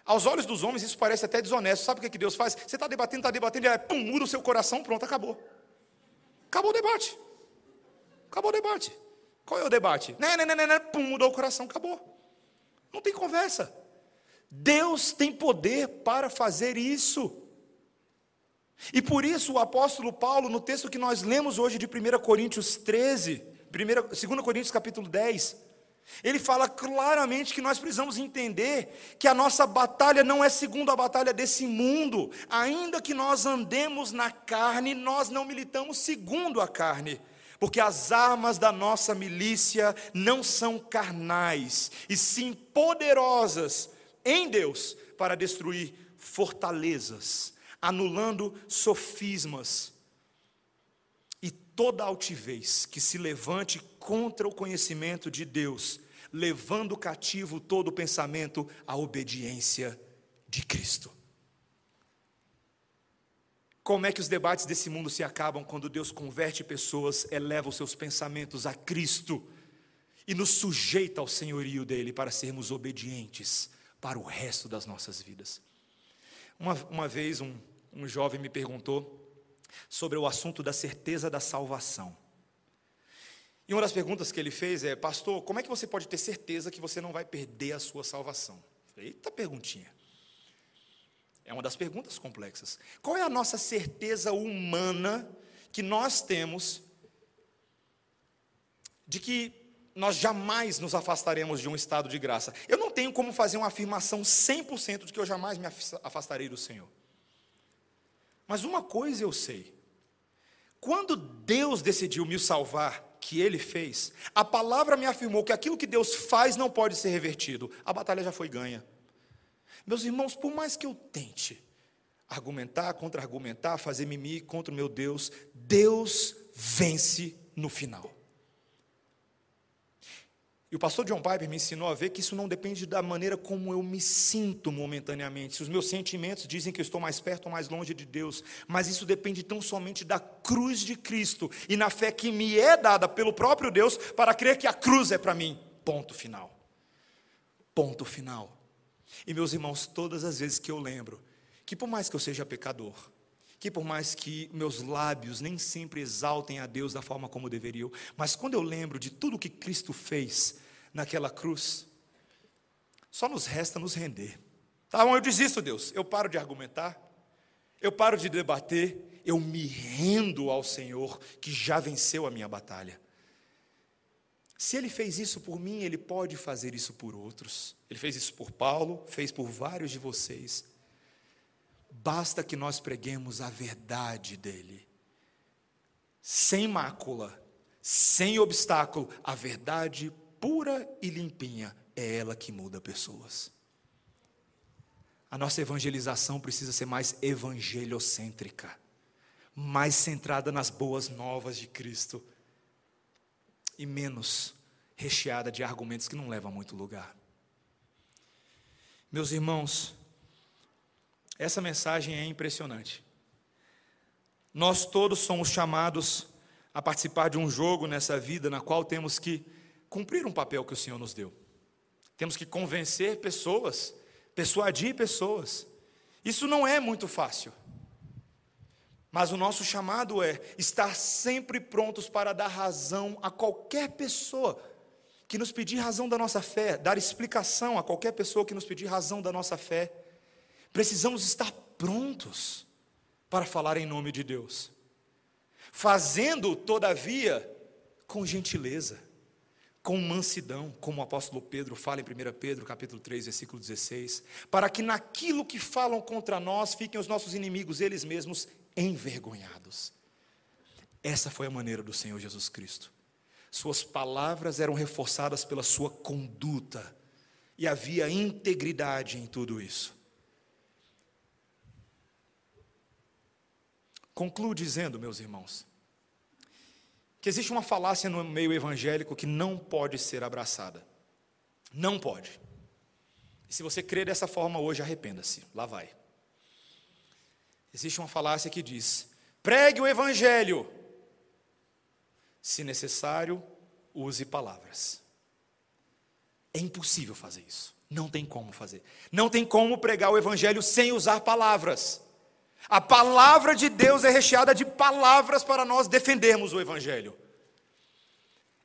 Aos olhos dos homens isso parece até desonesto. Sabe o que Deus faz? Você está debatendo, está debatendo, ele pum, muda o seu coração, pronto, acabou. Acabou o debate. Acabou o debate. Qual é o debate? Né, né, né, né, né pum, mudou o coração, acabou. Não tem conversa. Deus tem poder para fazer isso. E por isso o apóstolo Paulo, no texto que nós lemos hoje de 1 Coríntios 13, 2 Coríntios capítulo 10, ele fala claramente que nós precisamos entender que a nossa batalha não é segundo a batalha desse mundo, ainda que nós andemos na carne, nós não militamos segundo a carne, porque as armas da nossa milícia não são carnais, e sim poderosas em Deus para destruir fortalezas, anulando sofismas toda altivez que se levante contra o conhecimento de Deus, levando cativo todo pensamento à obediência de Cristo. como é que os debates desse mundo se acabam quando Deus converte pessoas, eleva os seus pensamentos a Cristo e nos sujeita ao senhorio dele para sermos obedientes para o resto das nossas vidas. Uma, uma vez um, um jovem me perguntou sobre o assunto da certeza da salvação. E uma das perguntas que ele fez é: Pastor, como é que você pode ter certeza que você não vai perder a sua salvação? Eita perguntinha. É uma das perguntas complexas. Qual é a nossa certeza humana que nós temos de que nós jamais nos afastaremos de um estado de graça? Eu não tenho como fazer uma afirmação 100% de que eu jamais me afastarei do Senhor. Mas uma coisa eu sei: quando Deus decidiu me salvar, que ele fez, a palavra me afirmou que aquilo que Deus faz não pode ser revertido, a batalha já foi ganha. Meus irmãos, por mais que eu tente argumentar, contra-argumentar, fazer mimimi contra o meu Deus, Deus vence no final. E o pastor John Piper me ensinou a ver que isso não depende da maneira como eu me sinto momentaneamente. Se os meus sentimentos dizem que eu estou mais perto ou mais longe de Deus, mas isso depende tão somente da cruz de Cristo e na fé que me é dada pelo próprio Deus para crer que a cruz é para mim. Ponto final. Ponto final. E meus irmãos, todas as vezes que eu lembro que por mais que eu seja pecador, que por mais que meus lábios nem sempre exaltem a Deus da forma como deveriam, mas quando eu lembro de tudo que Cristo fez naquela cruz, só nos resta nos render. Tá bom, eu desisto, Deus. Eu paro de argumentar, eu paro de debater, eu me rendo ao Senhor que já venceu a minha batalha. Se ele fez isso por mim, ele pode fazer isso por outros. Ele fez isso por Paulo, fez por vários de vocês. Basta que nós preguemos a verdade dele, sem mácula, sem obstáculo, a verdade pura e limpinha, é ela que muda pessoas. A nossa evangelização precisa ser mais evangeliocêntrica, mais centrada nas boas novas de Cristo e menos recheada de argumentos que não levam a muito lugar. Meus irmãos, essa mensagem é impressionante. Nós todos somos chamados a participar de um jogo nessa vida na qual temos que cumprir um papel que o Senhor nos deu. Temos que convencer pessoas, persuadir pessoas. Isso não é muito fácil. Mas o nosso chamado é estar sempre prontos para dar razão a qualquer pessoa que nos pedir razão da nossa fé, dar explicação a qualquer pessoa que nos pedir razão da nossa fé. Precisamos estar prontos para falar em nome de Deus, fazendo, todavia, com gentileza, com mansidão, como o apóstolo Pedro fala em 1 Pedro, capítulo 3, versículo 16, para que naquilo que falam contra nós fiquem os nossos inimigos, eles mesmos, envergonhados. Essa foi a maneira do Senhor Jesus Cristo. Suas palavras eram reforçadas pela sua conduta, e havia integridade em tudo isso. Concluo dizendo, meus irmãos, que existe uma falácia no meio evangélico que não pode ser abraçada. Não pode. E se você crer dessa forma hoje, arrependa-se. Lá vai. Existe uma falácia que diz: pregue o evangelho. Se necessário, use palavras. É impossível fazer isso. Não tem como fazer. Não tem como pregar o evangelho sem usar palavras. A palavra de Deus é recheada de palavras para nós defendermos o Evangelho.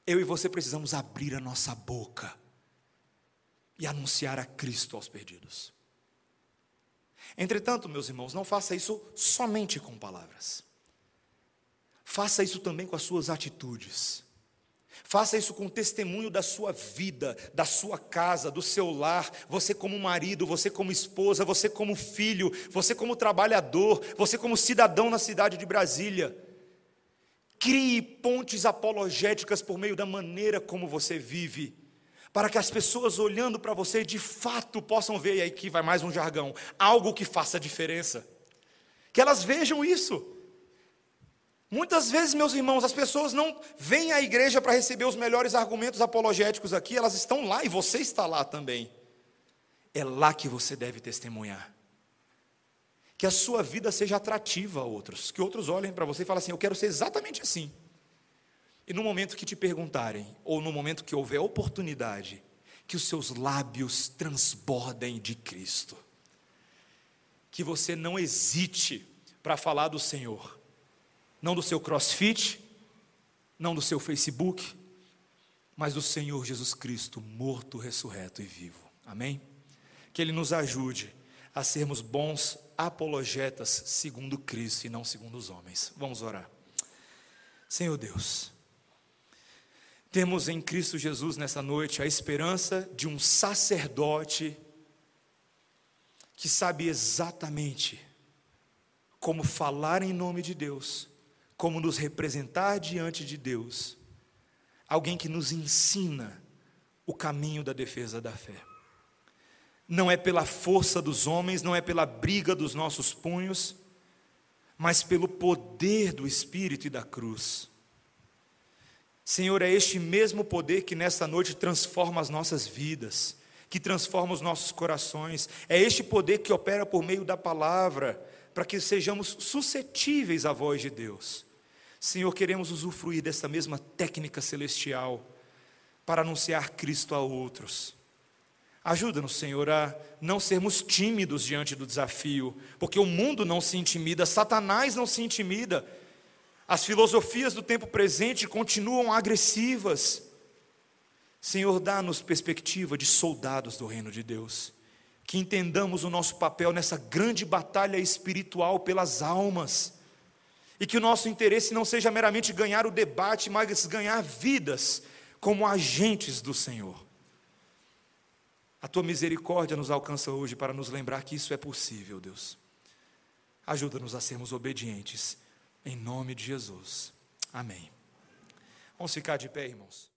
Eu e você precisamos abrir a nossa boca e anunciar a Cristo aos perdidos. Entretanto, meus irmãos, não faça isso somente com palavras. Faça isso também com as suas atitudes. Faça isso com testemunho da sua vida, da sua casa, do seu lar, você como marido, você como esposa, você como filho, você como trabalhador, você como cidadão na cidade de Brasília. Crie pontes apologéticas por meio da maneira como você vive, para que as pessoas olhando para você de fato possam ver, e aí que vai mais um jargão, algo que faça diferença. Que elas vejam isso. Muitas vezes, meus irmãos, as pessoas não vêm à igreja para receber os melhores argumentos apologéticos aqui, elas estão lá e você está lá também. É lá que você deve testemunhar. que a sua vida seja atrativa a outros, que outros olhem para você e falem assim: Eu quero ser exatamente assim. E no momento que te perguntarem, ou no momento que houver oportunidade, que os seus lábios transbordem de Cristo. Que você não hesite para falar do Senhor, não do seu crossfit, não do seu Facebook, mas do Senhor Jesus Cristo, morto, ressurreto e vivo. Amém? Que Ele nos ajude a sermos bons apologetas segundo Cristo e não segundo os homens. Vamos orar. Senhor Deus, temos em Cristo Jesus nessa noite a esperança de um sacerdote que sabe exatamente como falar em nome de Deus, como nos representar diante de Deus, alguém que nos ensina o caminho da defesa da fé. Não é pela força dos homens, não é pela briga dos nossos punhos, mas pelo poder do Espírito e da cruz. Senhor, é este mesmo poder que nesta noite transforma as nossas vidas, que transforma os nossos corações, é este poder que opera por meio da palavra, para que sejamos suscetíveis à voz de Deus. Senhor, queremos usufruir dessa mesma técnica celestial para anunciar Cristo a outros. Ajuda-nos, Senhor, a não sermos tímidos diante do desafio, porque o mundo não se intimida, Satanás não se intimida, as filosofias do tempo presente continuam agressivas. Senhor, dá-nos perspectiva de soldados do reino de Deus que entendamos o nosso papel nessa grande batalha espiritual pelas almas, e que o nosso interesse não seja meramente ganhar o debate, mas ganhar vidas como agentes do Senhor. A tua misericórdia nos alcança hoje para nos lembrar que isso é possível, Deus. Ajuda-nos a sermos obedientes, em nome de Jesus. Amém. Vamos ficar de pé, irmãos.